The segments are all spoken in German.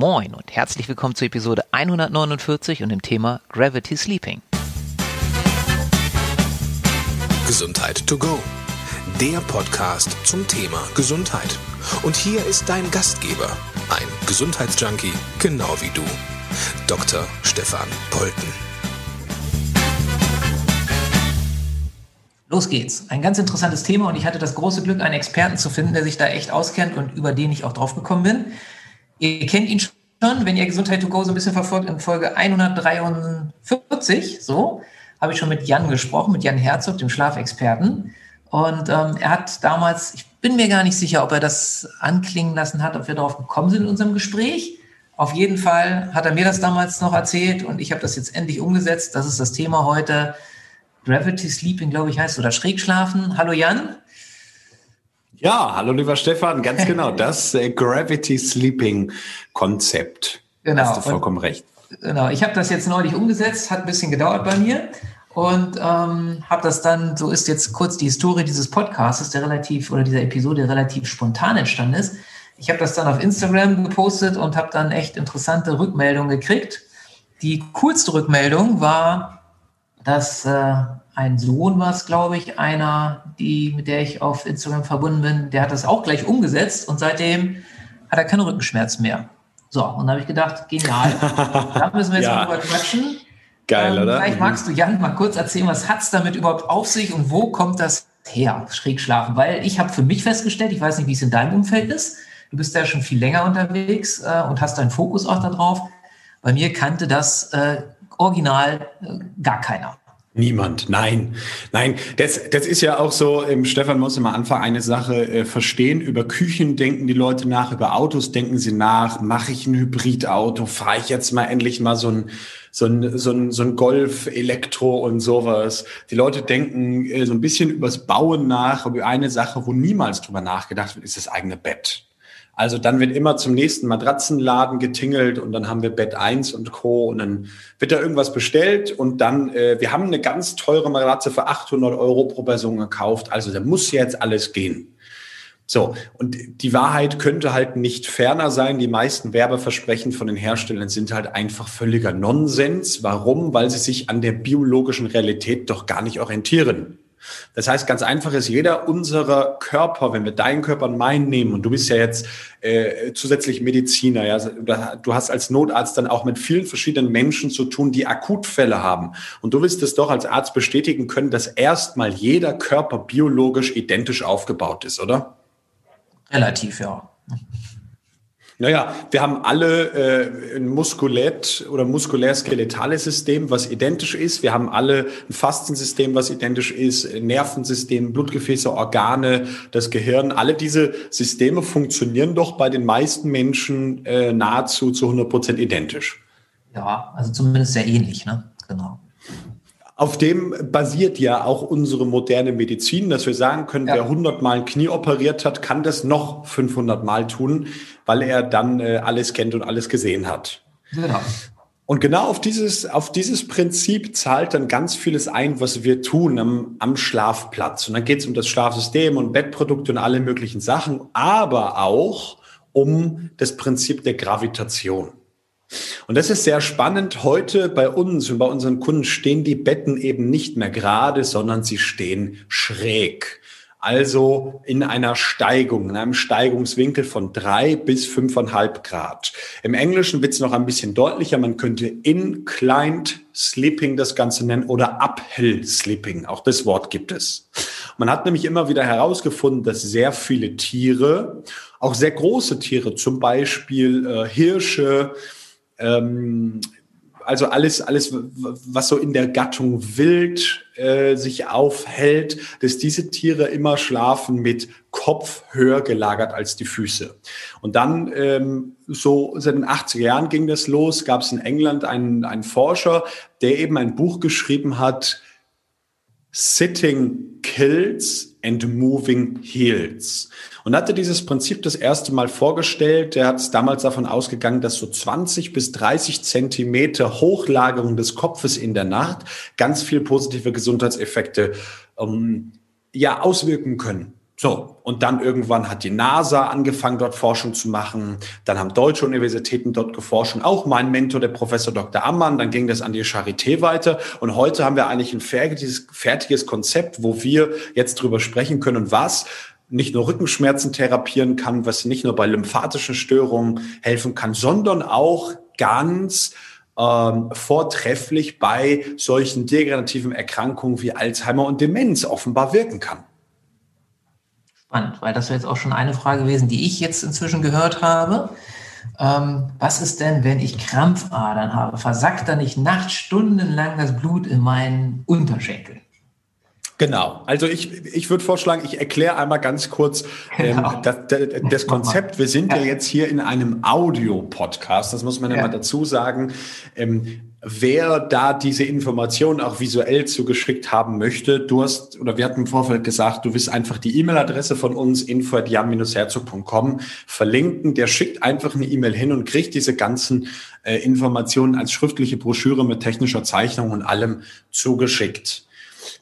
Moin und herzlich willkommen zur Episode 149 und dem Thema Gravity Sleeping. Gesundheit to go. Der Podcast zum Thema Gesundheit. Und hier ist dein Gastgeber, ein Gesundheitsjunkie, genau wie du, Dr. Stefan Polten. Los geht's. Ein ganz interessantes Thema und ich hatte das große Glück, einen Experten zu finden, der sich da echt auskennt und über den ich auch drauf gekommen bin. Ihr kennt ihn schon, wenn ihr Gesundheit to go so ein bisschen verfolgt, in Folge 143, so, habe ich schon mit Jan gesprochen, mit Jan Herzog, dem Schlafexperten. Und ähm, er hat damals, ich bin mir gar nicht sicher, ob er das anklingen lassen hat, ob wir darauf gekommen sind in unserem Gespräch. Auf jeden Fall hat er mir das damals noch erzählt und ich habe das jetzt endlich umgesetzt. Das ist das Thema heute. Gravity Sleeping, glaube ich, heißt oder Schrägschlafen. Hallo Jan. Ja, hallo lieber Stefan, ganz genau, das äh, Gravity Sleeping Konzept. Genau. Hast du vollkommen und, recht. Genau, ich habe das jetzt neulich umgesetzt, hat ein bisschen gedauert bei mir und ähm, habe das dann, so ist jetzt kurz die Historie dieses Podcasts, der relativ oder dieser Episode relativ spontan entstanden ist. Ich habe das dann auf Instagram gepostet und habe dann echt interessante Rückmeldungen gekriegt. Die coolste Rückmeldung war, dass äh, ein Sohn war es, glaube ich, einer, die, mit der ich auf Instagram verbunden bin, der hat das auch gleich umgesetzt und seitdem hat er keine Rückenschmerzen mehr. So, und da habe ich gedacht, genial, da müssen wir jetzt ja. mal drüber quatschen. Geil, ähm, oder? Vielleicht mhm. magst du, Jan, mal kurz erzählen, was hat es damit überhaupt auf sich und wo kommt das her, Schrägschlafen? Weil ich habe für mich festgestellt, ich weiß nicht, wie es in deinem Umfeld ist, du bist ja schon viel länger unterwegs äh, und hast deinen Fokus auch darauf. Bei mir kannte das äh, original äh, gar keiner. Niemand, nein, nein. Das, das ist ja auch so, ähm, Stefan muss immer Anfang eine Sache äh, verstehen. Über Küchen denken die Leute nach, über Autos denken sie nach. Mache ich ein Hybridauto? Fahre ich jetzt mal endlich mal so ein, so ein, so ein, so ein Golf, Elektro und sowas. Die Leute denken äh, so ein bisschen übers Bauen nach, über eine Sache, wo niemals drüber nachgedacht wird, ist das eigene Bett. Also dann wird immer zum nächsten Matratzenladen getingelt und dann haben wir Bett 1 und Co. Und dann wird da irgendwas bestellt und dann, äh, wir haben eine ganz teure Matratze für 800 Euro pro Person gekauft. Also da muss jetzt alles gehen. So, und die Wahrheit könnte halt nicht ferner sein. Die meisten Werbeversprechen von den Herstellern sind halt einfach völliger Nonsens. Warum? Weil sie sich an der biologischen Realität doch gar nicht orientieren. Das heißt, ganz einfach ist jeder unserer Körper, wenn wir deinen Körper und meinen nehmen, und du bist ja jetzt äh, zusätzlich Mediziner, ja, du hast als Notarzt dann auch mit vielen verschiedenen Menschen zu tun, die Akutfälle haben. Und du wirst es doch als Arzt bestätigen können, dass erstmal jeder Körper biologisch identisch aufgebaut ist, oder? Relativ, ja. Naja, wir haben alle äh, ein muskulett oder muskulär-skeletales System, was identisch ist. Wir haben alle ein Fastensystem, was identisch ist, Nervensystem, Blutgefäße, Organe, das Gehirn. Alle diese Systeme funktionieren doch bei den meisten Menschen äh, nahezu zu 100 Prozent identisch. Ja, also zumindest sehr ähnlich, ne? Genau. Auf dem basiert ja auch unsere moderne Medizin, dass wir sagen können, ja. wer 100 Mal ein Knie operiert hat, kann das noch 500 Mal tun, weil er dann äh, alles kennt und alles gesehen hat. Genau. Und genau auf dieses, auf dieses Prinzip zahlt dann ganz vieles ein, was wir tun am, am Schlafplatz. Und dann geht es um das Schlafsystem und Bettprodukte und alle möglichen Sachen, aber auch um das Prinzip der Gravitation. Und das ist sehr spannend. Heute bei uns und bei unseren Kunden stehen die Betten eben nicht mehr gerade, sondern sie stehen schräg. Also in einer Steigung, in einem Steigungswinkel von drei bis fünfeinhalb Grad. Im Englischen wird es noch ein bisschen deutlicher. Man könnte inclined sleeping das Ganze nennen oder uphill sleeping. Auch das Wort gibt es. Man hat nämlich immer wieder herausgefunden, dass sehr viele Tiere, auch sehr große Tiere, zum Beispiel äh, Hirsche, ähm, also alles, alles, was so in der Gattung wild äh, sich aufhält, dass diese Tiere immer schlafen mit Kopf höher gelagert als die Füße. Und dann, ähm, so seit den 80er Jahren ging das los, gab es in England einen, einen Forscher, der eben ein Buch geschrieben hat, Sitting Kills and Moving Heals. Und hatte dieses Prinzip das erste Mal vorgestellt. Er hat damals davon ausgegangen, dass so 20 bis 30 Zentimeter Hochlagerung des Kopfes in der Nacht ganz viel positive Gesundheitseffekte ähm, ja auswirken können. So, und dann irgendwann hat die NASA angefangen, dort Forschung zu machen. Dann haben deutsche Universitäten dort geforscht. Und auch mein Mentor, der Professor Dr. Ammann, dann ging das an die Charité weiter. Und heute haben wir eigentlich ein fertiges, fertiges Konzept, wo wir jetzt drüber sprechen können, was nicht nur Rückenschmerzen therapieren kann, was nicht nur bei lymphatischen Störungen helfen kann, sondern auch ganz ähm, vortrefflich bei solchen degenerativen Erkrankungen wie Alzheimer und Demenz offenbar wirken kann. Spannend, weil das wäre jetzt auch schon eine Frage gewesen, die ich jetzt inzwischen gehört habe. Ähm, was ist denn, wenn ich Krampfadern habe? Versackt da nicht nachts stundenlang das Blut in meinen Unterschenkel? Genau. Also ich, ich würde vorschlagen, ich erkläre einmal ganz kurz ähm, genau. das, das, das, Konzept. Wir sind ja. ja. jetzt hier in einem Audio-Podcast, das muss man ja, ja mal dazu sagen. Ähm, wer da diese Informationen auch visuell zugeschickt haben möchte, du hast, oder wir hatten im Vorfeld gesagt, du willst einfach die E-Mail-Adresse von uns, info.jan-herzog.com verlinken. Der schickt einfach eine E-Mail hin und kriegt diese ganzen äh, Informationen als schriftliche Broschüre mit technischer Zeichnung und allem zugeschickt.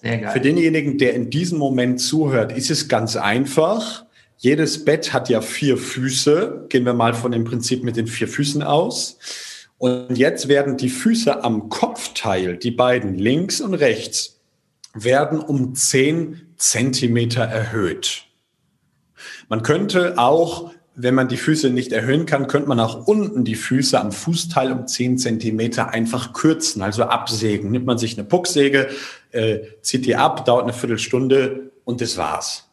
Sehr geil. Für denjenigen, der in diesem Moment zuhört, ist es ganz einfach. Jedes Bett hat ja vier Füße. Gehen wir mal von dem Prinzip mit den vier Füßen aus. Und jetzt werden die Füße am Kopfteil, die beiden links und rechts, werden um zehn Zentimeter erhöht. Man könnte auch, wenn man die Füße nicht erhöhen kann, könnte man auch unten die Füße am Fußteil um zehn Zentimeter einfach kürzen, also absägen. Nimmt man sich eine Pucksäge, äh, zieht die ab, dauert eine Viertelstunde und das war's.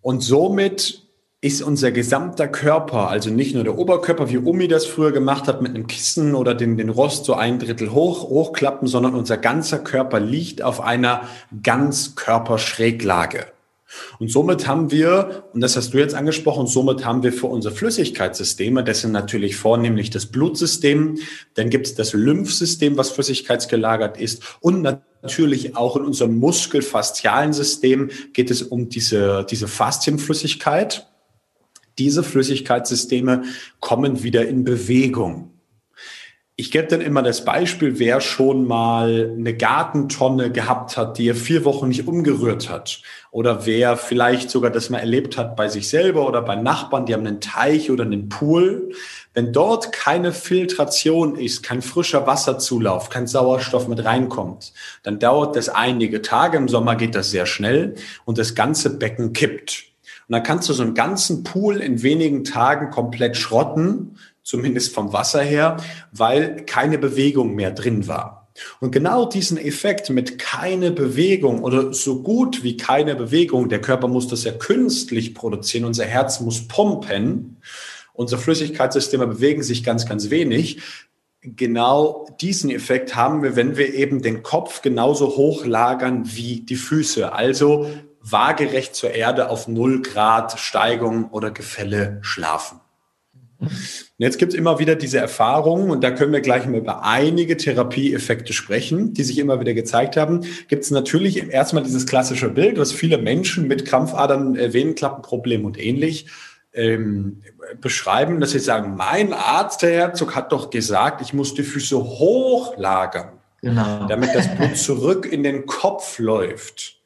Und somit ist unser gesamter Körper, also nicht nur der Oberkörper, wie Omi das früher gemacht hat, mit einem Kissen oder den, den Rost so ein Drittel hoch, hochklappen, sondern unser ganzer Körper liegt auf einer Ganzkörperschräglage. Und somit haben wir, und das hast du jetzt angesprochen, somit haben wir für unsere Flüssigkeitssysteme, das sind natürlich vornehmlich das Blutsystem, dann gibt es das Lymphsystem, was flüssigkeitsgelagert ist und natürlich auch in unserem muskelfaszialen System geht es um diese, diese Faszienflüssigkeit. Diese Flüssigkeitssysteme kommen wieder in Bewegung. Ich gebe dann immer das Beispiel, wer schon mal eine Gartentonne gehabt hat, die er vier Wochen nicht umgerührt hat. Oder wer vielleicht sogar das mal erlebt hat bei sich selber oder bei Nachbarn, die haben einen Teich oder einen Pool. Wenn dort keine Filtration ist, kein frischer Wasserzulauf, kein Sauerstoff mit reinkommt, dann dauert das einige Tage. Im Sommer geht das sehr schnell und das ganze Becken kippt. Und dann kannst du so einen ganzen Pool in wenigen Tagen komplett schrotten, zumindest vom Wasser her, weil keine Bewegung mehr drin war. Und genau diesen Effekt mit keine Bewegung oder so gut wie keine Bewegung, der Körper muss das ja künstlich produzieren, unser Herz muss pumpen, unsere Flüssigkeitssysteme bewegen sich ganz, ganz wenig. Genau diesen Effekt haben wir, wenn wir eben den Kopf genauso hoch lagern wie die Füße. Also waagerecht zur Erde auf null Grad Steigung oder Gefälle schlafen. Und jetzt gibt es immer wieder diese Erfahrungen, und da können wir gleich mal über einige Therapieeffekte sprechen, die sich immer wieder gezeigt haben. Gibt es natürlich erstmal dieses klassische Bild, was viele Menschen mit Krampfadern, äh, Venenklappenproblem und ähnlich ähm, beschreiben, dass sie sagen, mein Arzt, der Herzog, hat doch gesagt, ich muss die Füße hochlagern, genau. damit das Blut zurück in den Kopf läuft.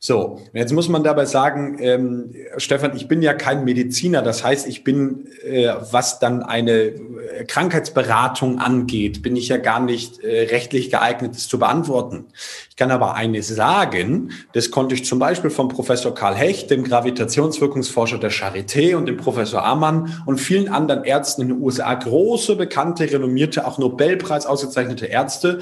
So, jetzt muss man dabei sagen, ähm, Stefan, ich bin ja kein Mediziner. Das heißt, ich bin, äh, was dann eine äh, Krankheitsberatung angeht, bin ich ja gar nicht äh, rechtlich geeignet, das zu beantworten. Ich kann aber eines sagen, das konnte ich zum Beispiel vom Professor Karl Hecht, dem Gravitationswirkungsforscher der Charité und dem Professor Ammann und vielen anderen Ärzten in den USA, große, bekannte, renommierte, auch Nobelpreis ausgezeichnete Ärzte,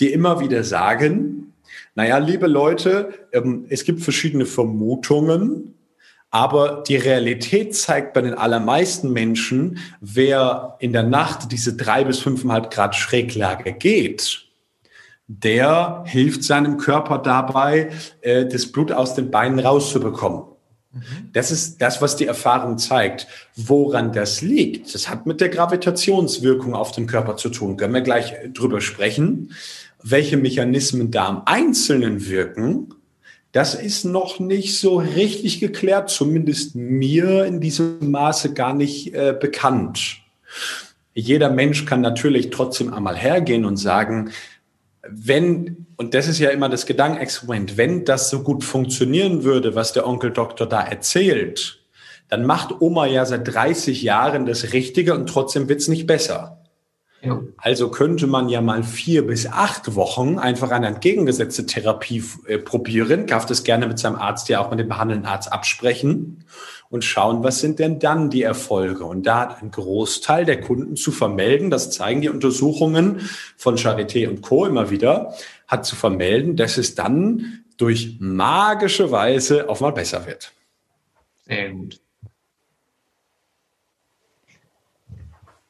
die immer wieder sagen, naja, liebe Leute, ähm, es gibt verschiedene Vermutungen, aber die Realität zeigt bei den allermeisten Menschen, wer in der Nacht diese drei bis fünfeinhalb Grad Schräglage geht, der hilft seinem Körper dabei, äh, das Blut aus den Beinen rauszubekommen. Mhm. Das ist das, was die Erfahrung zeigt. Woran das liegt, das hat mit der Gravitationswirkung auf den Körper zu tun. Können wir gleich drüber sprechen welche Mechanismen da am Einzelnen wirken, das ist noch nicht so richtig geklärt, zumindest mir in diesem Maße gar nicht äh, bekannt. Jeder Mensch kann natürlich trotzdem einmal hergehen und sagen, wenn, und das ist ja immer das Gedankenexperiment, wenn das so gut funktionieren würde, was der Onkel Doktor da erzählt, dann macht Oma ja seit 30 Jahren das Richtige und trotzdem wird's nicht besser. Also könnte man ja mal vier bis acht Wochen einfach eine entgegengesetzte Therapie äh, probieren, darf das gerne mit seinem Arzt ja auch mit dem behandelnden Arzt absprechen und schauen, was sind denn dann die Erfolge. Und da hat ein Großteil der Kunden zu vermelden, das zeigen die Untersuchungen von Charité und Co. immer wieder, hat zu vermelden, dass es dann durch magische Weise auch mal besser wird. Sehr gut.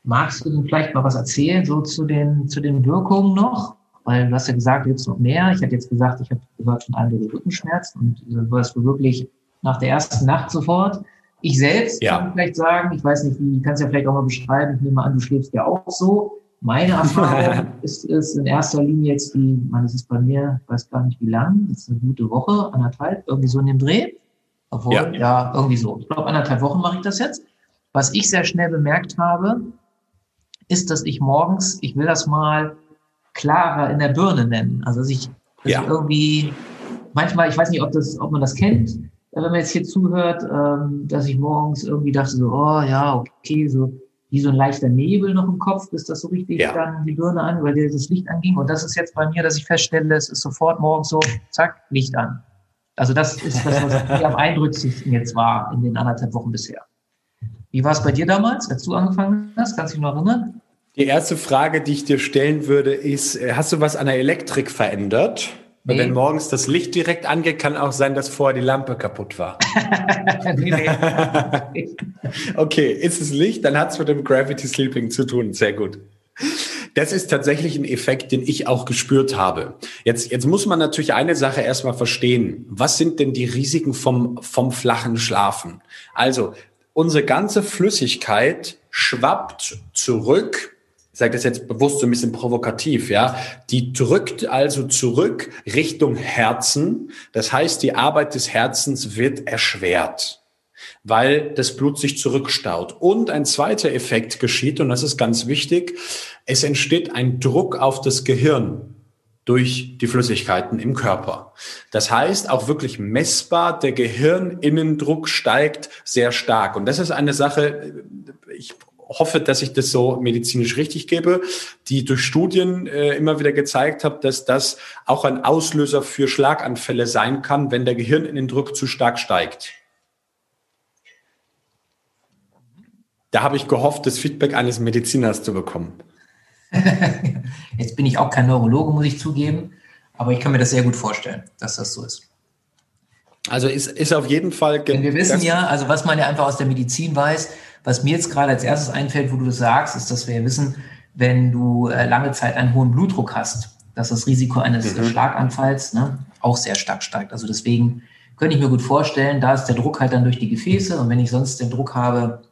Magst du denn vielleicht mal was erzählen, so zu den, zu den Wirkungen noch? Weil du hast ja gesagt, jetzt noch mehr. Ich hatte jetzt gesagt, ich habe gehört von einem Rückenschmerzen und du warst wirklich nach der ersten Nacht sofort. Ich selbst ja. kann vielleicht sagen, ich weiß nicht, wie, kannst ja vielleicht auch mal beschreiben, ich nehme an, du schläfst ja auch so. Meine Erfahrung ist es in erster Linie jetzt die, man, es ist bei mir, ich weiß gar nicht wie lang, das ist eine gute Woche, anderthalb, irgendwie so in dem Dreh. Obwohl, ja, ja irgendwie so. Ich glaube, anderthalb Wochen mache ich das jetzt. Was ich sehr schnell bemerkt habe, ist, dass ich morgens, ich will das mal klarer in der Birne nennen. Also dass ich, dass ja. ich irgendwie, manchmal, ich weiß nicht, ob das, ob man das kennt, äh, wenn man jetzt hier zuhört, ähm, dass ich morgens irgendwie dachte so, oh ja, okay, so wie so ein leichter Nebel noch im Kopf, bis das so richtig ja. dann die Birne an, weil dir das Licht anging. Und das ist jetzt bei mir, dass ich feststelle, es ist sofort morgens so, zack, Licht an. Also das ist das, was mir am eindrücklichsten jetzt war in den anderthalb Wochen bisher. Wie war es bei dir damals, als du angefangen hast? Kannst du dich noch erinnern? Die erste Frage, die ich dir stellen würde, ist, äh, hast du was an der Elektrik verändert? Nee. wenn morgens das Licht direkt angeht, kann auch sein, dass vorher die Lampe kaputt war. nee, nee. okay, ist es Licht, dann hat es mit dem Gravity Sleeping zu tun. Sehr gut. Das ist tatsächlich ein Effekt, den ich auch gespürt habe. Jetzt, jetzt muss man natürlich eine Sache erstmal verstehen. Was sind denn die Risiken vom, vom flachen Schlafen? Also, unsere ganze Flüssigkeit schwappt zurück. Ich sage das jetzt bewusst so ein bisschen provokativ, ja. Die drückt also zurück Richtung Herzen. Das heißt, die Arbeit des Herzens wird erschwert weil das Blut sich zurückstaut. Und ein zweiter Effekt geschieht, und das ist ganz wichtig, es entsteht ein Druck auf das Gehirn durch die Flüssigkeiten im Körper. Das heißt, auch wirklich messbar, der Gehirninnendruck steigt sehr stark. Und das ist eine Sache, ich hoffe, dass ich das so medizinisch richtig gebe, die durch Studien äh, immer wieder gezeigt hat, dass das auch ein Auslöser für Schlaganfälle sein kann, wenn der Gehirninnendruck zu stark steigt. Da habe ich gehofft, das Feedback eines Mediziners zu bekommen. Jetzt bin ich auch kein Neurologe, muss ich zugeben, aber ich kann mir das sehr gut vorstellen, dass das so ist. Also ist, ist auf jeden Fall. Denn wir wissen ja, also was man ja einfach aus der Medizin weiß, was mir jetzt gerade als erstes einfällt, wo du das sagst, ist, dass wir ja wissen, wenn du äh, lange Zeit einen hohen Blutdruck hast, dass das Risiko eines mhm. Schlaganfalls ne, auch sehr stark steigt. Also deswegen könnte ich mir gut vorstellen, da ist der Druck halt dann durch die Gefäße und wenn ich sonst den Druck habe,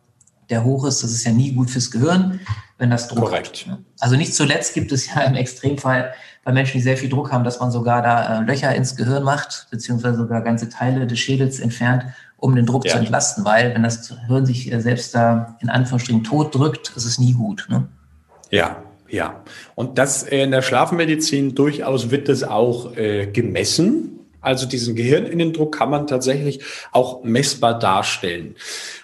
der hoch ist, das ist ja nie gut fürs Gehirn, wenn das Druck Korrekt. hat. Also nicht zuletzt gibt es ja im Extremfall bei Menschen, die sehr viel Druck haben, dass man sogar da äh, Löcher ins Gehirn macht, beziehungsweise sogar ganze Teile des Schädels entfernt, um den Druck ja. zu entlasten, weil wenn das Hirn sich äh, selbst da in Anführungsstrichen tot drückt, ist es nie gut. Ne? Ja, ja. Und das äh, in der Schlafmedizin durchaus wird das auch gemessen. Also diesen Gehirninnendruck kann man tatsächlich auch messbar darstellen.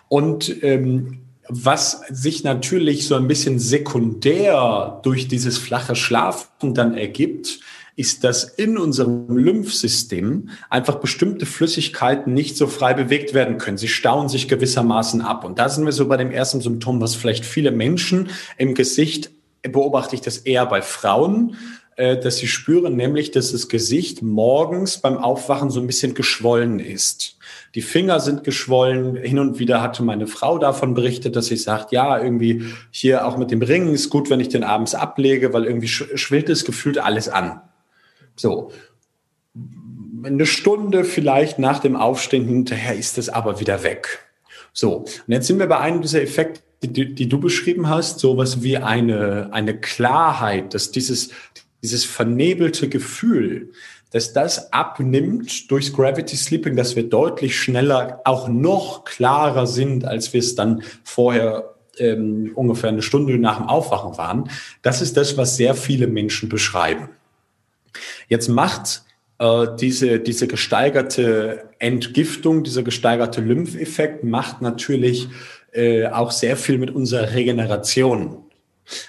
Und ähm, was sich natürlich so ein bisschen sekundär durch dieses flache Schlafen dann ergibt, ist, dass in unserem Lymphsystem einfach bestimmte Flüssigkeiten nicht so frei bewegt werden können. Sie stauen sich gewissermaßen ab. Und da sind wir so bei dem ersten Symptom, was vielleicht viele Menschen im Gesicht beobachte ich das eher bei Frauen, äh, dass sie spüren, nämlich, dass das Gesicht morgens beim Aufwachen so ein bisschen geschwollen ist. Die Finger sind geschwollen. Hin und wieder hatte meine Frau davon berichtet, dass sie sagt, ja, irgendwie hier auch mit dem Ring ist gut, wenn ich den abends ablege, weil irgendwie schwillt es gefühlt alles an. So. Eine Stunde vielleicht nach dem Aufstehen hinterher ist es aber wieder weg. So. Und jetzt sind wir bei einem dieser Effekte, die, die du beschrieben hast, sowas wie eine, eine Klarheit, dass dieses, dieses vernebelte Gefühl, dass das abnimmt durchs Gravity Sleeping, dass wir deutlich schneller, auch noch klarer sind, als wir es dann vorher ähm, ungefähr eine Stunde nach dem Aufwachen waren. Das ist das, was sehr viele Menschen beschreiben. Jetzt macht äh, diese, diese gesteigerte Entgiftung, dieser gesteigerte Lympheffekt macht natürlich äh, auch sehr viel mit unserer Regeneration.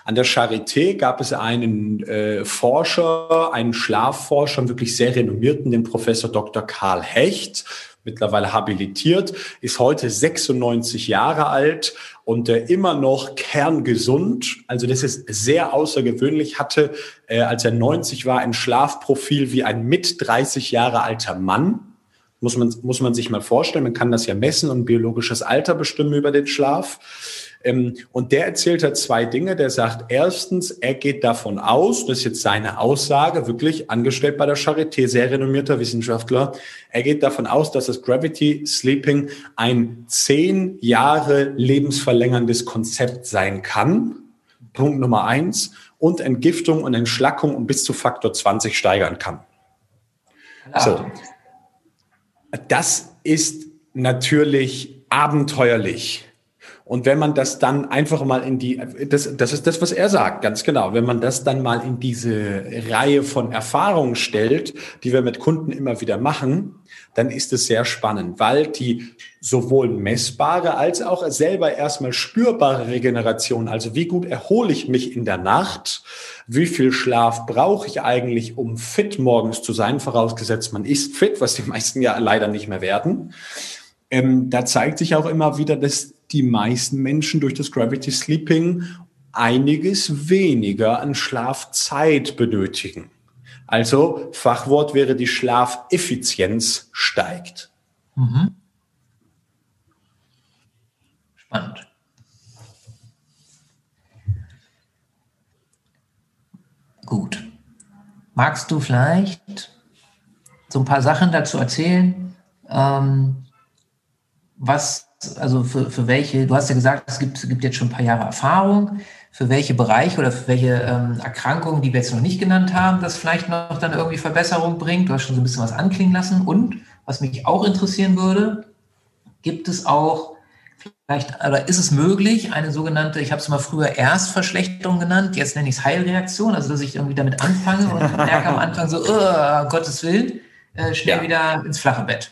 An der Charité gab es einen äh, Forscher, einen Schlafforscher, wirklich sehr renommierten, den Professor Dr. Karl Hecht, mittlerweile habilitiert, ist heute 96 Jahre alt und äh, immer noch kerngesund. Also das ist sehr außergewöhnlich, hatte, äh, als er 90 war, ein Schlafprofil wie ein mit 30 Jahre alter Mann. Muss man, muss man sich mal vorstellen. Man kann das ja messen und biologisches Alter bestimmen über den Schlaf. Ähm, und der erzählt halt zwei Dinge. Der sagt erstens, er geht davon aus, das ist jetzt seine Aussage, wirklich angestellt bei der Charité, sehr renommierter Wissenschaftler, er geht davon aus, dass das Gravity Sleeping ein zehn Jahre lebensverlängerndes Konzept sein kann. Punkt Nummer eins. Und Entgiftung und Entschlackung um bis zu Faktor 20 steigern kann. So. Das ist natürlich abenteuerlich. Und wenn man das dann einfach mal in die, das, das ist das, was er sagt, ganz genau. Wenn man das dann mal in diese Reihe von Erfahrungen stellt, die wir mit Kunden immer wieder machen, dann ist es sehr spannend, weil die sowohl messbare als auch selber erstmal spürbare Regeneration, also wie gut erhole ich mich in der Nacht, wie viel Schlaf brauche ich eigentlich, um fit morgens zu sein, vorausgesetzt man ist fit, was die meisten ja leider nicht mehr werden. Ähm, da zeigt sich auch immer wieder, dass die meisten Menschen durch das Gravity Sleeping einiges weniger an Schlafzeit benötigen. Also Fachwort wäre die Schlafeffizienz steigt. Mhm. Spannend. Gut. Magst du vielleicht so ein paar Sachen dazu erzählen, ähm, was also für, für welche, du hast ja gesagt, es gibt, es gibt jetzt schon ein paar Jahre Erfahrung, für welche Bereiche oder für welche ähm, Erkrankungen, die wir jetzt noch nicht genannt haben, das vielleicht noch dann irgendwie Verbesserung bringt. Du hast schon so ein bisschen was anklingen lassen. Und was mich auch interessieren würde, gibt es auch vielleicht, oder ist es möglich, eine sogenannte, ich habe es mal früher Erstverschlechterung genannt, jetzt nenne ich es Heilreaktion, also dass ich irgendwie damit anfange und merke am Anfang so, oh, Gottes Willen, äh, schnell ja. wieder ins flache Bett.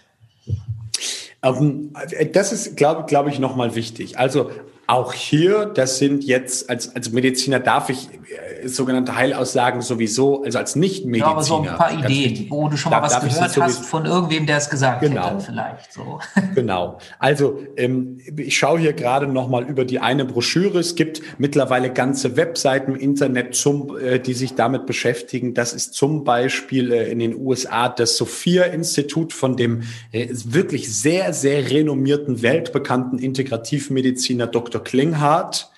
Ähm, das ist, glaube glaub ich, nochmal wichtig. Also auch hier, das sind jetzt, als, als Mediziner darf ich äh, sogenannte Heilaussagen sowieso, also als Nicht-Mediziner. Ja, aber so ein paar Ideen, wo du schon mal was gehört hast von irgendwem, der es gesagt genau. hätte, vielleicht so. Genau. Also ähm, ich schaue hier gerade nochmal über die eine Broschüre. Es gibt mittlerweile ganze Webseiten im Internet, zum, äh, die sich damit beschäftigen. Das ist zum Beispiel äh, in den USA das Sophia-Institut von dem äh, wirklich sehr, sehr renommierten, weltbekannten Integrativmediziner Dr. Dr. Klinghardt,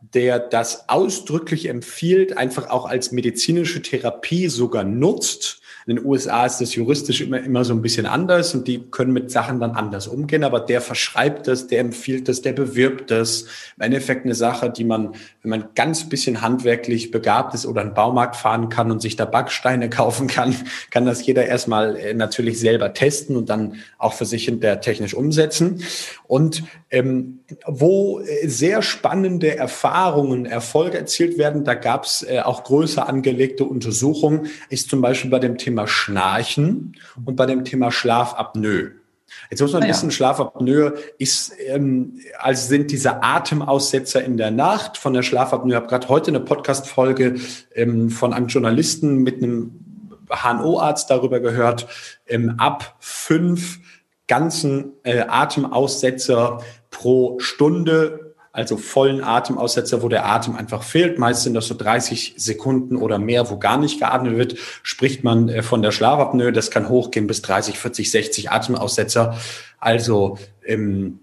der das ausdrücklich empfiehlt, einfach auch als medizinische Therapie sogar nutzt in den USA ist das juristisch immer, immer so ein bisschen anders und die können mit Sachen dann anders umgehen, aber der verschreibt das, der empfiehlt das, der bewirbt das. Im Endeffekt eine Sache, die man, wenn man ganz bisschen handwerklich begabt ist oder einen Baumarkt fahren kann und sich da Backsteine kaufen kann, kann das jeder erstmal äh, natürlich selber testen und dann auch für sich hinterher technisch umsetzen. Und ähm, wo äh, sehr spannende Erfahrungen, Erfolge erzielt werden, da gab es äh, auch größer angelegte Untersuchungen, ist zum Beispiel bei dem Thema Thema Schnarchen und bei dem Thema Schlafapnoe. Jetzt muss man ah, wissen, ja. Schlafapnoe ist, ähm, also sind diese Atemaussetzer in der Nacht von der Schlafapnoe. Ich habe gerade heute eine Podcast-Folge ähm, von einem Journalisten mit einem HNO-Arzt darüber gehört, ähm, ab fünf ganzen äh, Atemaussetzer pro Stunde also vollen Atemaussetzer, wo der Atem einfach fehlt. Meist sind das so 30 Sekunden oder mehr, wo gar nicht geatmet wird. Spricht man äh, von der Schlafapnoe, das kann hochgehen bis 30, 40, 60 Atemaussetzer. Also ähm,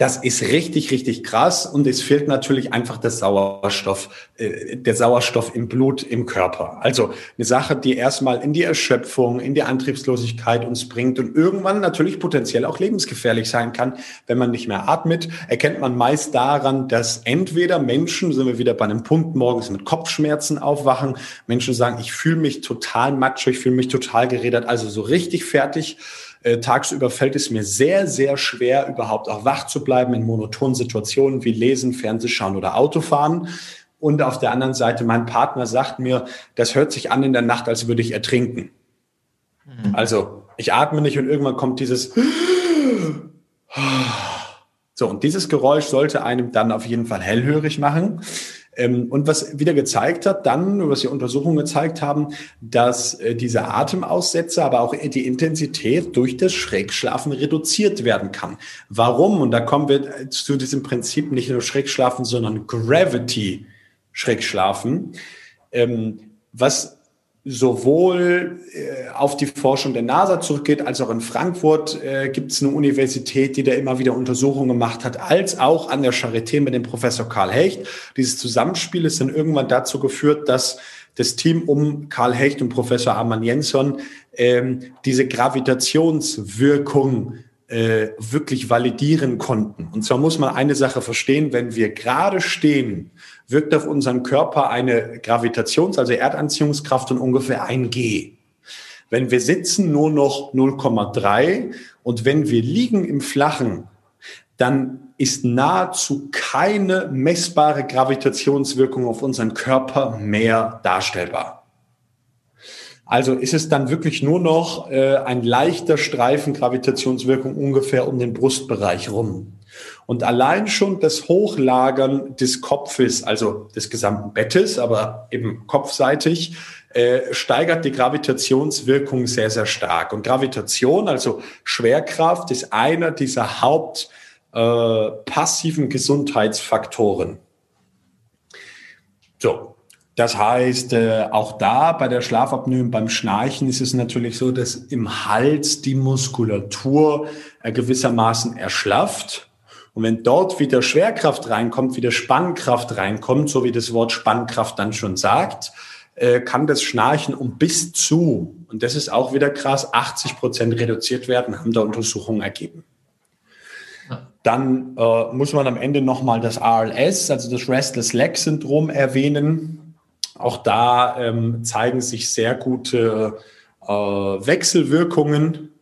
das ist richtig, richtig krass und es fehlt natürlich einfach der Sauerstoff, äh, der Sauerstoff im Blut, im Körper. Also eine Sache, die erstmal in die Erschöpfung, in die Antriebslosigkeit uns bringt und irgendwann natürlich potenziell auch lebensgefährlich sein kann, wenn man nicht mehr atmet. Erkennt man meist daran, dass entweder Menschen, sind wir wieder bei einem Punkt, morgens mit Kopfschmerzen aufwachen, Menschen sagen, ich fühle mich total matschig, ich fühle mich total geredet, also so richtig fertig äh, tagsüber fällt es mir sehr, sehr schwer, überhaupt auch wach zu bleiben in monotonen Situationen wie Lesen, Fernsehschauen oder Autofahren. Und auf der anderen Seite, mein Partner sagt mir, das hört sich an in der Nacht, als würde ich ertrinken. Mhm. Also ich atme nicht und irgendwann kommt dieses so, und dieses Geräusch sollte einem dann auf jeden Fall hellhörig machen. Ähm, und was wieder gezeigt hat, dann, was die Untersuchungen gezeigt haben, dass äh, diese Atemaussätze, aber auch die Intensität durch das Schrägschlafen reduziert werden kann. Warum? Und da kommen wir zu diesem Prinzip nicht nur Schrägschlafen, sondern Gravity Schrägschlafen. Ähm, was sowohl äh, auf die Forschung der NASA zurückgeht, als auch in Frankfurt äh, gibt es eine Universität, die da immer wieder Untersuchungen gemacht hat, als auch an der Charité mit dem Professor Karl Hecht. Dieses Zusammenspiel ist dann irgendwann dazu geführt, dass das Team um Karl Hecht und Professor Arman Jensson ähm, diese Gravitationswirkung äh, wirklich validieren konnten. Und zwar muss man eine Sache verstehen, wenn wir gerade stehen, wirkt auf unseren Körper eine Gravitations-, also Erdanziehungskraft von ungefähr ein G. Wenn wir sitzen, nur noch 0,3 und wenn wir liegen im Flachen, dann ist nahezu keine messbare Gravitationswirkung auf unseren Körper mehr darstellbar. Also ist es dann wirklich nur noch äh, ein leichter Streifen Gravitationswirkung ungefähr um den Brustbereich rum. Und allein schon das Hochlagern des Kopfes, also des gesamten Bettes, aber eben kopfseitig, äh, steigert die Gravitationswirkung sehr, sehr stark. Und Gravitation, also Schwerkraft, ist einer dieser Haupt äh, passiven Gesundheitsfaktoren. So, das heißt, äh, auch da bei der Schlafapnoe beim Schnarchen ist es natürlich so, dass im Hals die Muskulatur äh, gewissermaßen erschlafft. Und wenn dort wieder Schwerkraft reinkommt, wieder Spannkraft reinkommt, so wie das Wort Spannkraft dann schon sagt, äh, kann das Schnarchen um bis zu, und das ist auch wieder krass, 80 Prozent reduziert werden, haben da Untersuchungen ergeben. Dann äh, muss man am Ende nochmal das RLS, also das Restless Leg Syndrom erwähnen. Auch da ähm, zeigen sich sehr gute äh, Wechselwirkungen.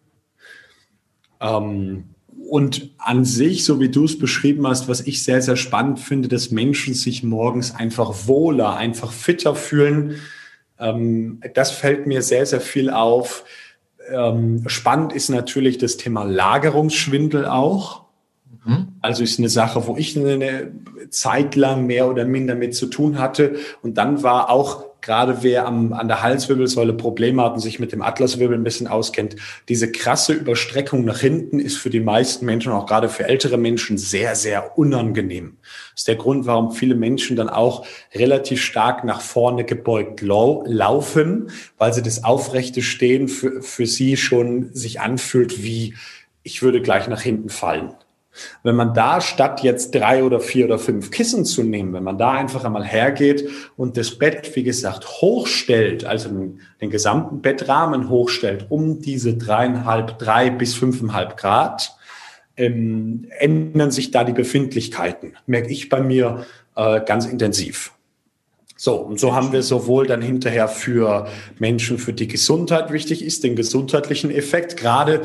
Ähm, und an sich, so wie du es beschrieben hast, was ich sehr, sehr spannend finde, dass Menschen sich morgens einfach wohler, einfach fitter fühlen. Ähm, das fällt mir sehr, sehr viel auf. Ähm, spannend ist natürlich das Thema Lagerungsschwindel auch. Mhm. Also ist eine Sache, wo ich eine Zeit lang mehr oder minder mit zu tun hatte. Und dann war auch gerade wer am, an der Halswirbelsäule Probleme hat und sich mit dem Atlaswirbel ein bisschen auskennt, diese krasse Überstreckung nach hinten ist für die meisten Menschen, auch gerade für ältere Menschen, sehr, sehr unangenehm. Das ist der Grund, warum viele Menschen dann auch relativ stark nach vorne gebeugt laufen, weil sie das aufrechte Stehen für, für sie schon sich anfühlt wie, ich würde gleich nach hinten fallen. Wenn man da statt jetzt drei oder vier oder fünf Kissen zu nehmen, wenn man da einfach einmal hergeht und das Bett, wie gesagt, hochstellt, also den, gesamten Bettrahmen hochstellt, um diese dreieinhalb, drei bis fünfeinhalb Grad, ähm, ändern sich da die Befindlichkeiten. Merke ich bei mir äh, ganz intensiv. So, und so haben wir sowohl dann hinterher für Menschen, für die Gesundheit wichtig ist, den gesundheitlichen Effekt, gerade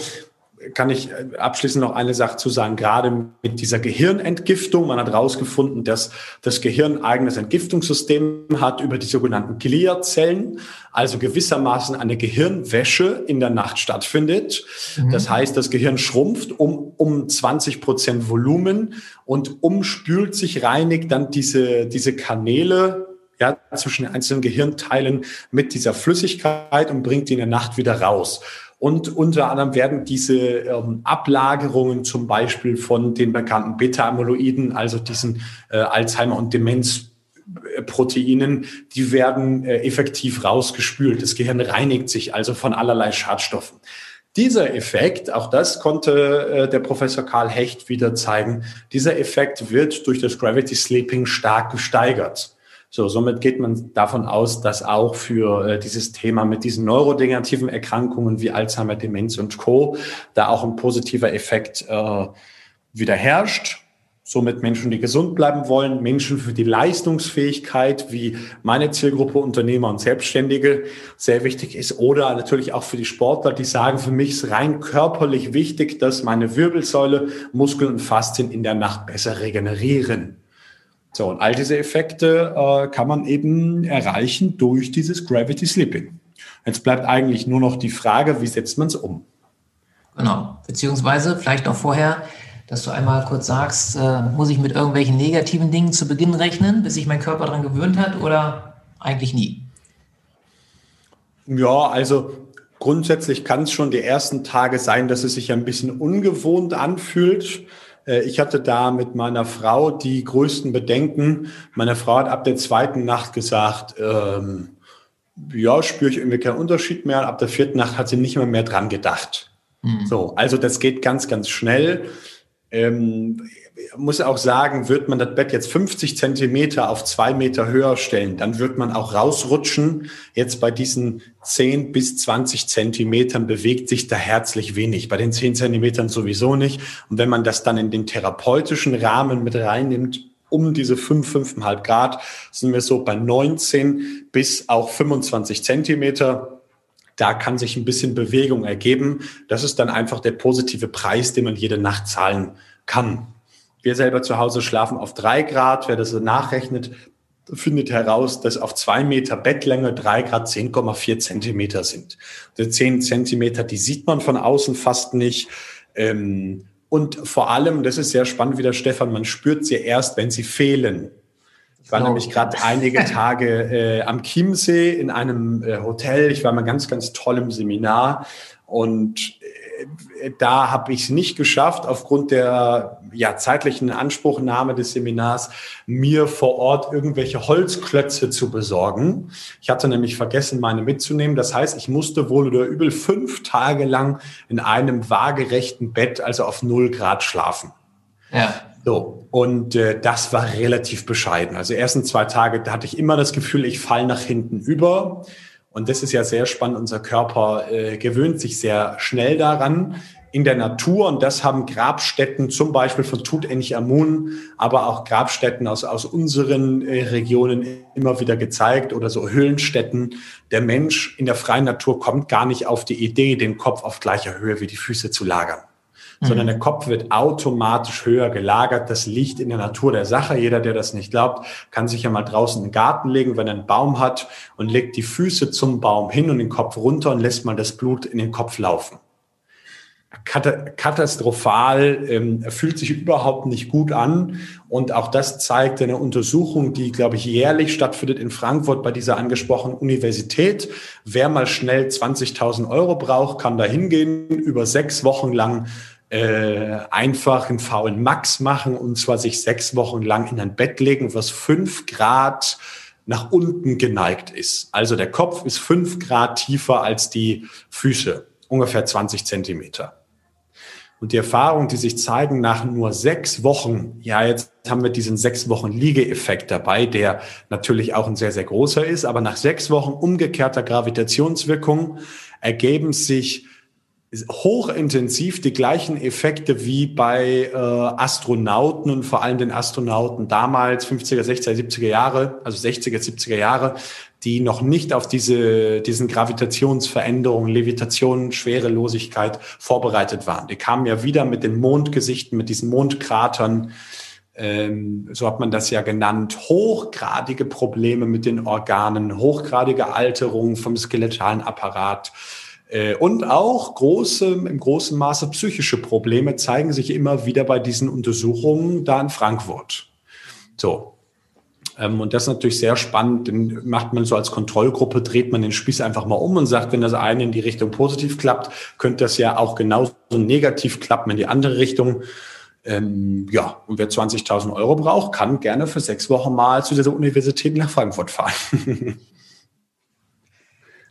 kann ich äh, abschließend noch eine Sache zu sagen, gerade mit dieser Gehirnentgiftung. Man hat herausgefunden, dass das Gehirn ein eigenes Entgiftungssystem hat über die sogenannten Gliazellen, also gewissermaßen eine Gehirnwäsche in der Nacht stattfindet. Mhm. Das heißt, das Gehirn schrumpft um, um 20 Prozent Volumen und umspült sich, reinigt dann diese, diese Kanäle ja, zwischen den einzelnen Gehirnteilen mit dieser Flüssigkeit und bringt die in der Nacht wieder raus. Und unter anderem werden diese ähm, Ablagerungen zum Beispiel von den bekannten Beta-Amyloiden, also diesen äh, Alzheimer- und Demenzproteinen, die werden äh, effektiv rausgespült. Das Gehirn reinigt sich also von allerlei Schadstoffen. Dieser Effekt, auch das konnte äh, der Professor Karl Hecht wieder zeigen, dieser Effekt wird durch das Gravity Sleeping stark gesteigert. So, somit geht man davon aus, dass auch für äh, dieses Thema mit diesen neurodegenerativen Erkrankungen wie Alzheimer, Demenz und Co. da auch ein positiver Effekt äh, wieder herrscht. Somit Menschen, die gesund bleiben wollen, Menschen für die Leistungsfähigkeit, wie meine Zielgruppe Unternehmer und Selbstständige sehr wichtig ist. Oder natürlich auch für die Sportler, die sagen, für mich ist rein körperlich wichtig, dass meine Wirbelsäule, Muskeln und Faszien in der Nacht besser regenerieren. So, und all diese Effekte äh, kann man eben erreichen durch dieses Gravity Sleeping. Jetzt bleibt eigentlich nur noch die Frage, wie setzt man es um? Genau, beziehungsweise vielleicht auch vorher, dass du einmal kurz sagst, äh, muss ich mit irgendwelchen negativen Dingen zu Beginn rechnen, bis sich mein Körper daran gewöhnt hat oder eigentlich nie? Ja, also grundsätzlich kann es schon die ersten Tage sein, dass es sich ein bisschen ungewohnt anfühlt. Äh, ich hatte da mit meiner Frau die größten Bedenken. Meine Frau hat ab der zweiten Nacht gesagt, ähm, ja, spüre ich irgendwie keinen Unterschied mehr. Ab der vierten Nacht hat sie nicht mehr mehr dran gedacht. Mhm. So, also das geht ganz, ganz schnell. Ähm, muss auch sagen, wird man das Bett jetzt 50 Zentimeter auf zwei Meter höher stellen, dann wird man auch rausrutschen. Jetzt bei diesen 10 bis 20 Zentimetern bewegt sich da herzlich wenig. Bei den 10 Zentimetern sowieso nicht. Und wenn man das dann in den therapeutischen Rahmen mit reinnimmt, um diese 5, 5,5 Grad, sind wir so bei 19 bis auch 25 Zentimeter. Da kann sich ein bisschen Bewegung ergeben. Das ist dann einfach der positive Preis, den man jede Nacht zahlen kann. Wir selber zu Hause schlafen auf drei Grad. Wer das nachrechnet, findet heraus, dass auf zwei Meter Bettlänge drei Grad 10,4 Zentimeter sind. Die zehn Zentimeter, die sieht man von außen fast nicht. Ähm, und vor allem, das ist sehr spannend wie der Stefan, man spürt sie erst, wenn sie fehlen. Ich war genau. nämlich gerade einige Tage äh, am Chiemsee in einem äh, Hotel. Ich war mal ganz, ganz toll im Seminar und äh, da habe ich es nicht geschafft, aufgrund der ja, zeitlichen Anspruchnahme des Seminars, mir vor Ort irgendwelche Holzklötze zu besorgen. Ich hatte nämlich vergessen, meine mitzunehmen. Das heißt, ich musste wohl oder übel fünf Tage lang in einem waagerechten Bett, also auf null Grad schlafen. Ja. So, und äh, das war relativ bescheiden. Also ersten zwei Tage, da hatte ich immer das Gefühl, ich falle nach hinten über. Und das ist ja sehr spannend. Unser Körper äh, gewöhnt sich sehr schnell daran in der Natur. Und das haben Grabstätten zum Beispiel von Tutanchamun, aber auch Grabstätten aus, aus unseren äh, Regionen immer wieder gezeigt oder so Höhlenstätten. Der Mensch in der freien Natur kommt gar nicht auf die Idee, den Kopf auf gleicher Höhe wie die Füße zu lagern sondern der mhm. Kopf wird automatisch höher gelagert. Das liegt in der Natur der Sache. Jeder, der das nicht glaubt, kann sich ja mal draußen in den Garten legen, wenn er einen Baum hat und legt die Füße zum Baum hin und den Kopf runter und lässt mal das Blut in den Kopf laufen. Katastrophal, ähm, fühlt sich überhaupt nicht gut an. Und auch das zeigt eine Untersuchung, die, glaube ich, jährlich stattfindet in Frankfurt bei dieser angesprochenen Universität. Wer mal schnell 20.000 Euro braucht, kann da hingehen, über sechs Wochen lang äh, einfach einen faulen Max machen und zwar sich sechs Wochen lang in ein Bett legen, was fünf Grad nach unten geneigt ist. Also der Kopf ist fünf Grad tiefer als die Füße, ungefähr 20 Zentimeter. Und die Erfahrungen, die sich zeigen nach nur sechs Wochen, ja, jetzt haben wir diesen sechs Wochen Liegeeffekt dabei, der natürlich auch ein sehr, sehr großer ist, aber nach sechs Wochen umgekehrter Gravitationswirkung ergeben sich hochintensiv die gleichen Effekte wie bei äh, Astronauten und vor allem den Astronauten damals, 50er, 60er, 70er Jahre, also 60er, 70er Jahre, die noch nicht auf diese, diesen Gravitationsveränderungen, Levitation, Schwerelosigkeit vorbereitet waren. Die kamen ja wieder mit den Mondgesichten, mit diesen Mondkratern, ähm, so hat man das ja genannt, hochgradige Probleme mit den Organen, hochgradige Alterung vom skeletalen Apparat, und auch große, im großen Maße psychische Probleme zeigen sich immer wieder bei diesen Untersuchungen da in Frankfurt. So. Ähm, und das ist natürlich sehr spannend. Dann macht man so als Kontrollgruppe, dreht man den Spieß einfach mal um und sagt, wenn das eine in die Richtung positiv klappt, könnte das ja auch genauso negativ klappen in die andere Richtung. Ähm, ja, und wer 20.000 Euro braucht, kann gerne für sechs Wochen mal zu dieser Universität nach Frankfurt fahren.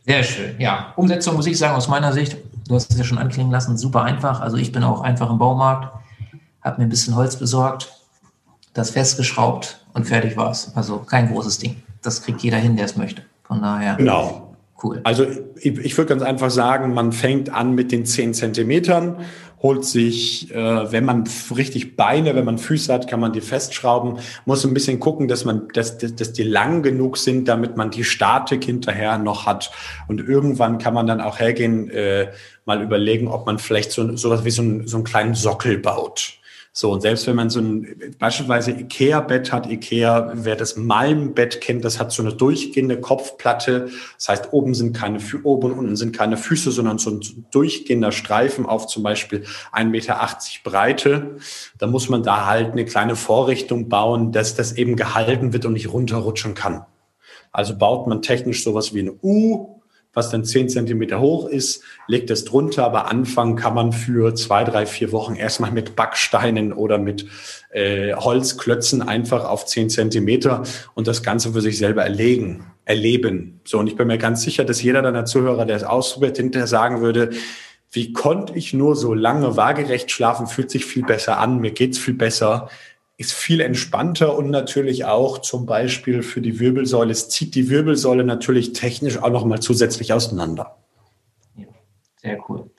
Sehr schön. Ja, Umsetzung muss ich sagen, aus meiner Sicht, du hast es ja schon anklingen lassen, super einfach. Also ich bin auch einfach im Baumarkt, habe mir ein bisschen Holz besorgt, das festgeschraubt und fertig war's. Also kein großes Ding. Das kriegt jeder hin, der es möchte. Von daher. Genau. Cool. Also ich, ich würde ganz einfach sagen, man fängt an mit den 10 Zentimetern, holt sich, äh, wenn man richtig Beine, wenn man Füße hat, kann man die festschrauben, muss ein bisschen gucken, dass man, dass, dass, dass die lang genug sind, damit man die Statik hinterher noch hat. Und irgendwann kann man dann auch hergehen, äh, mal überlegen, ob man vielleicht so, sowas wie so, ein, so einen kleinen Sockel baut. So, und selbst wenn man so ein beispielsweise Ikea-Bett hat, Ikea, wer das Malmbett kennt, das hat so eine durchgehende Kopfplatte. Das heißt, oben sind keine, oben und unten sind keine Füße, sondern so ein durchgehender Streifen auf zum Beispiel 1,80 Meter Breite. Da muss man da halt eine kleine Vorrichtung bauen, dass das eben gehalten wird und nicht runterrutschen kann. Also baut man technisch sowas wie ein U, was dann zehn Zentimeter hoch ist, legt es drunter, aber anfangen kann man für zwei, drei, vier Wochen erstmal mit Backsteinen oder mit äh, Holzklötzen einfach auf zehn Zentimeter und das Ganze für sich selber erlegen, erleben. So, und ich bin mir ganz sicher, dass jeder deiner Zuhörer, der es ausprobiert, hinterher sagen würde, wie konnte ich nur so lange waagerecht schlafen, fühlt sich viel besser an, mir geht's viel besser ist viel entspannter und natürlich auch zum Beispiel für die Wirbelsäule. Es zieht die Wirbelsäule natürlich technisch auch noch mal zusätzlich auseinander. Ja, sehr cool.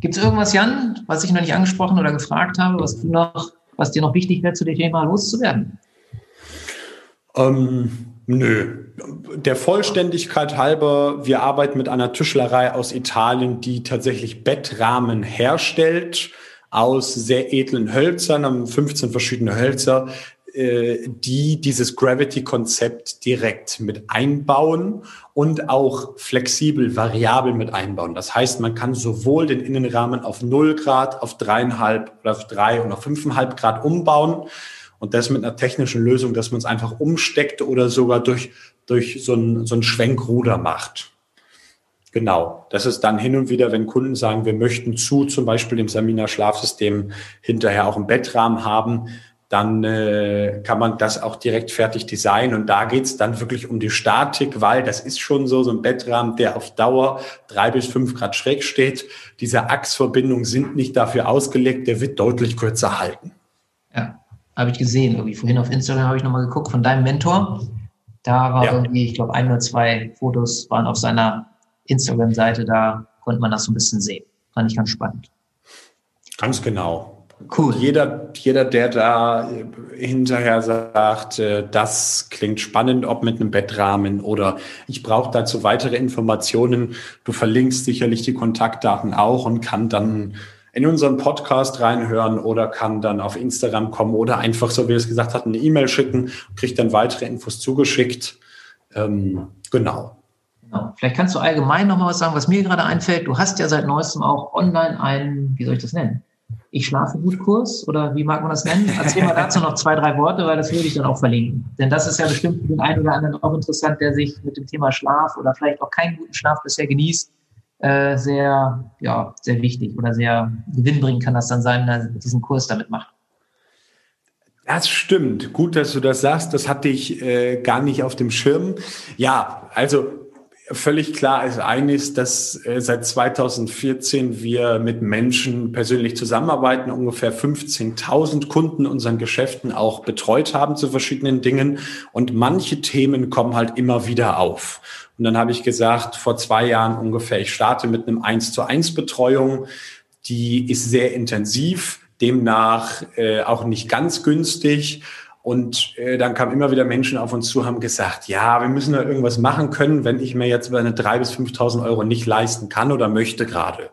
Gibt es irgendwas, Jan, was ich noch nicht angesprochen oder gefragt habe, was du noch, was dir noch wichtig wäre, zu dem Thema loszuwerden? Ähm, nö. Der Vollständigkeit halber, wir arbeiten mit einer Tischlerei aus Italien, die tatsächlich Bettrahmen herstellt aus sehr edlen Hölzern, haben 15 verschiedene Hölzer, äh, die dieses Gravity-Konzept direkt mit einbauen und auch flexibel, variabel mit einbauen. Das heißt, man kann sowohl den Innenrahmen auf 0 Grad, auf dreieinhalb oder auf drei und auf fünfeinhalb Grad umbauen und das mit einer technischen Lösung, dass man es einfach umsteckt oder sogar durch, durch so ein, so ein Schwenkruder macht. Genau, das ist dann hin und wieder, wenn Kunden sagen, wir möchten zu zum Beispiel dem Samina Schlafsystem hinterher auch einen Bettrahmen haben, dann äh, kann man das auch direkt fertig designen. Und da geht's dann wirklich um die Statik, weil das ist schon so, so ein Bettrahmen, der auf Dauer drei bis fünf Grad schräg steht. Diese Achsverbindungen sind nicht dafür ausgelegt, der wird deutlich kürzer halten. Ja, habe ich gesehen. Irgendwie vorhin auf Instagram habe ich nochmal geguckt von deinem Mentor. Da war ja. irgendwie, ich glaube, ein oder zwei Fotos waren auf seiner Instagram-Seite, da konnte man das so ein bisschen sehen. Fand ich ganz spannend. Ganz genau. Cool. Jeder, jeder, der da hinterher sagt, äh, das klingt spannend, ob mit einem Bettrahmen oder ich brauche dazu weitere Informationen. Du verlinkst sicherlich die Kontaktdaten auch und kann dann in unseren Podcast reinhören oder kann dann auf Instagram kommen oder einfach, so wie es gesagt hat, eine E-Mail schicken, kriegt dann weitere Infos zugeschickt. Ähm, genau. Genau. Vielleicht kannst du allgemein noch mal was sagen, was mir gerade einfällt. Du hast ja seit neuestem auch online einen, wie soll ich das nennen? Ich schlafe gut Kurs oder wie mag man das nennen? Erzähl mal dazu noch zwei, drei Worte, weil das würde ich dann auch verlinken. Denn das ist ja bestimmt für den einen oder anderen auch interessant, der sich mit dem Thema Schlaf oder vielleicht auch keinen guten Schlaf bisher genießt, äh, sehr, ja, sehr wichtig oder sehr gewinnbringend kann das dann sein, wenn er diesen Kurs damit macht. Das stimmt. Gut, dass du das sagst. Das hatte ich äh, gar nicht auf dem Schirm. Ja, also Völlig klar ist eines, dass äh, seit 2014 wir mit Menschen persönlich zusammenarbeiten, ungefähr 15.000 Kunden unseren Geschäften auch betreut haben zu verschiedenen Dingen. Und manche Themen kommen halt immer wieder auf. Und dann habe ich gesagt, vor zwei Jahren ungefähr, ich starte mit einem 1 zu 1 Betreuung. Die ist sehr intensiv, demnach äh, auch nicht ganz günstig. Und äh, dann kamen immer wieder Menschen auf uns zu, haben gesagt, ja, wir müssen da irgendwas machen können, wenn ich mir jetzt eine 3.000 bis 5.000 Euro nicht leisten kann oder möchte gerade.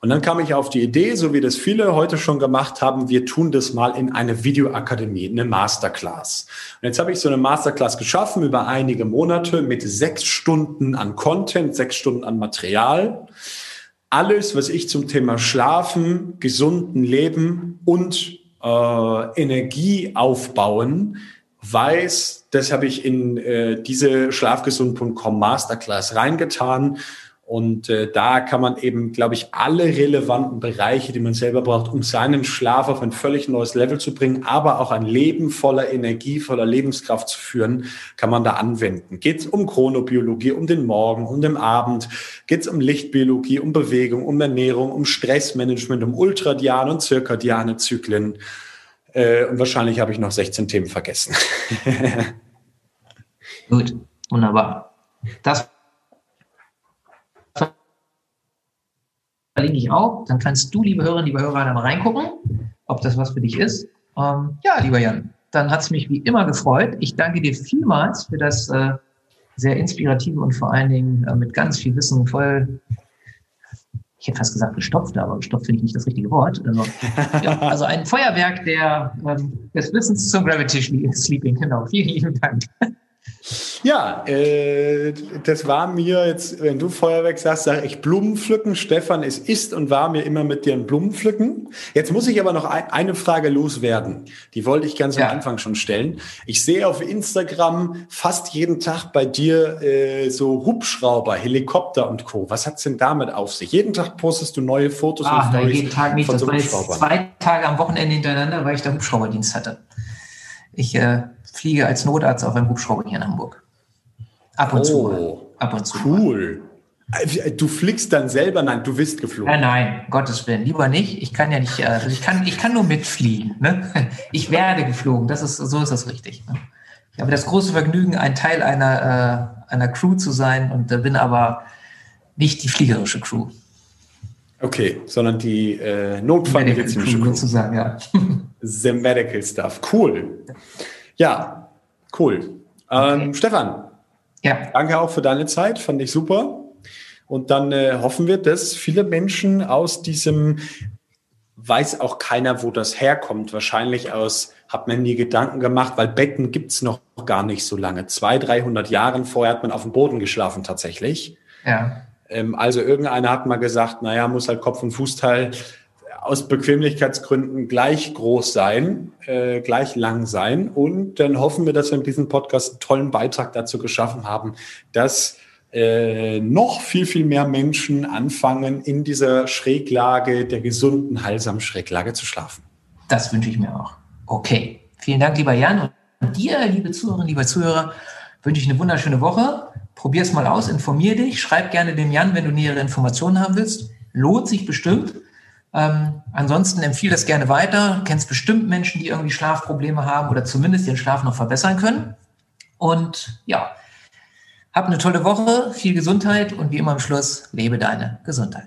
Und dann kam ich auf die Idee, so wie das viele heute schon gemacht haben, wir tun das mal in eine Videoakademie, eine Masterclass. Und jetzt habe ich so eine Masterclass geschaffen über einige Monate mit sechs Stunden an Content, sechs Stunden an Material. Alles, was ich zum Thema Schlafen, gesunden Leben und äh, Energie aufbauen, weiß, das habe ich in äh, diese schlafgesund.com Masterclass reingetan. Und äh, da kann man eben, glaube ich, alle relevanten Bereiche, die man selber braucht, um seinen Schlaf auf ein völlig neues Level zu bringen, aber auch ein Leben voller Energie, voller Lebenskraft zu führen, kann man da anwenden. Geht es um Chronobiologie, um den Morgen, um den Abend, geht es um Lichtbiologie, um Bewegung, um Ernährung, um Stressmanagement, um ultradiane und zirkadiane Zyklen. Äh, und wahrscheinlich habe ich noch 16 Themen vergessen. Gut, wunderbar. Das verlinke ich auch. Dann kannst du, liebe Hörerinnen, liebe Hörer, da mal reingucken, ob das was für dich ist. Ähm, ja, lieber Jan, dann hat es mich wie immer gefreut. Ich danke dir vielmals für das äh, sehr inspirative und vor allen Dingen äh, mit ganz viel Wissen voll ich hätte fast gesagt gestopfte, aber gestopft finde ich nicht das richtige Wort. Also, ja, also ein Feuerwerk der, ähm, des Wissens zum Gravity Sleeping. Genau, vielen lieben Dank. Ja, äh, das war mir jetzt, wenn du Feuerwerk sagst, sage ich Blumen pflücken. Stefan, es ist und war mir immer mit dir ein Blumen pflücken. Jetzt muss ich aber noch ein, eine Frage loswerden. Die wollte ich ganz ja. am Anfang schon stellen. Ich sehe auf Instagram fast jeden Tag bei dir äh, so Hubschrauber, Helikopter und Co. Was hat's denn damit auf sich? Jeden Tag postest du neue Fotos ah, und Stories jeden Tag nicht. Von das so war jetzt zwei Tage am Wochenende hintereinander, weil ich da Hubschrauberdienst hatte. Ich äh, fliege als Notarzt auf einem Hubschrauber hier in Hamburg. Ab und oh, zu. Ab und zu. Cool. Du fliegst dann selber? Nein, du bist geflogen. Nein, nein, Gottes Willen, lieber nicht. Ich kann ja nicht, also ich kann, ich kann nur mitfliegen. Ne? Ich werde geflogen. Das ist, so ist das richtig. Ne? Ich habe das große Vergnügen, ein Teil einer, äh, einer Crew zu sein und bin aber nicht die fliegerische Crew. Okay, sondern die äh, Notfallmedizinische Crew. Sozusagen, ja. The Medical Stuff. Cool. Ja, cool. Ähm, okay. Stefan, ja. danke auch für deine Zeit, fand ich super. Und dann äh, hoffen wir, dass viele Menschen aus diesem, weiß auch keiner, wo das herkommt, wahrscheinlich aus, hat man nie Gedanken gemacht, weil Betten gibt's noch gar nicht so lange. Zwei, dreihundert Jahren vorher hat man auf dem Boden geschlafen tatsächlich. Ja. Ähm, also irgendeiner hat mal gesagt, naja, muss halt Kopf- und Fußteil aus Bequemlichkeitsgründen gleich groß sein, äh, gleich lang sein. Und dann hoffen wir, dass wir in diesem Podcast einen tollen Beitrag dazu geschaffen haben, dass äh, noch viel, viel mehr Menschen anfangen, in dieser Schräglage, der gesunden, heilsamen Schräglage zu schlafen. Das wünsche ich mir auch. Okay. Vielen Dank, lieber Jan. Und dir, liebe Zuhörerinnen, liebe Zuhörer, wünsche ich eine wunderschöne Woche. Probier es mal aus, informier dich, schreib gerne dem Jan, wenn du nähere Informationen haben willst. Lohnt sich bestimmt. Ähm, ansonsten empfehle es gerne weiter. Kennst bestimmt Menschen, die irgendwie Schlafprobleme haben oder zumindest ihren Schlaf noch verbessern können. Und ja, hab eine tolle Woche, viel Gesundheit und wie immer am Schluss, lebe deine Gesundheit.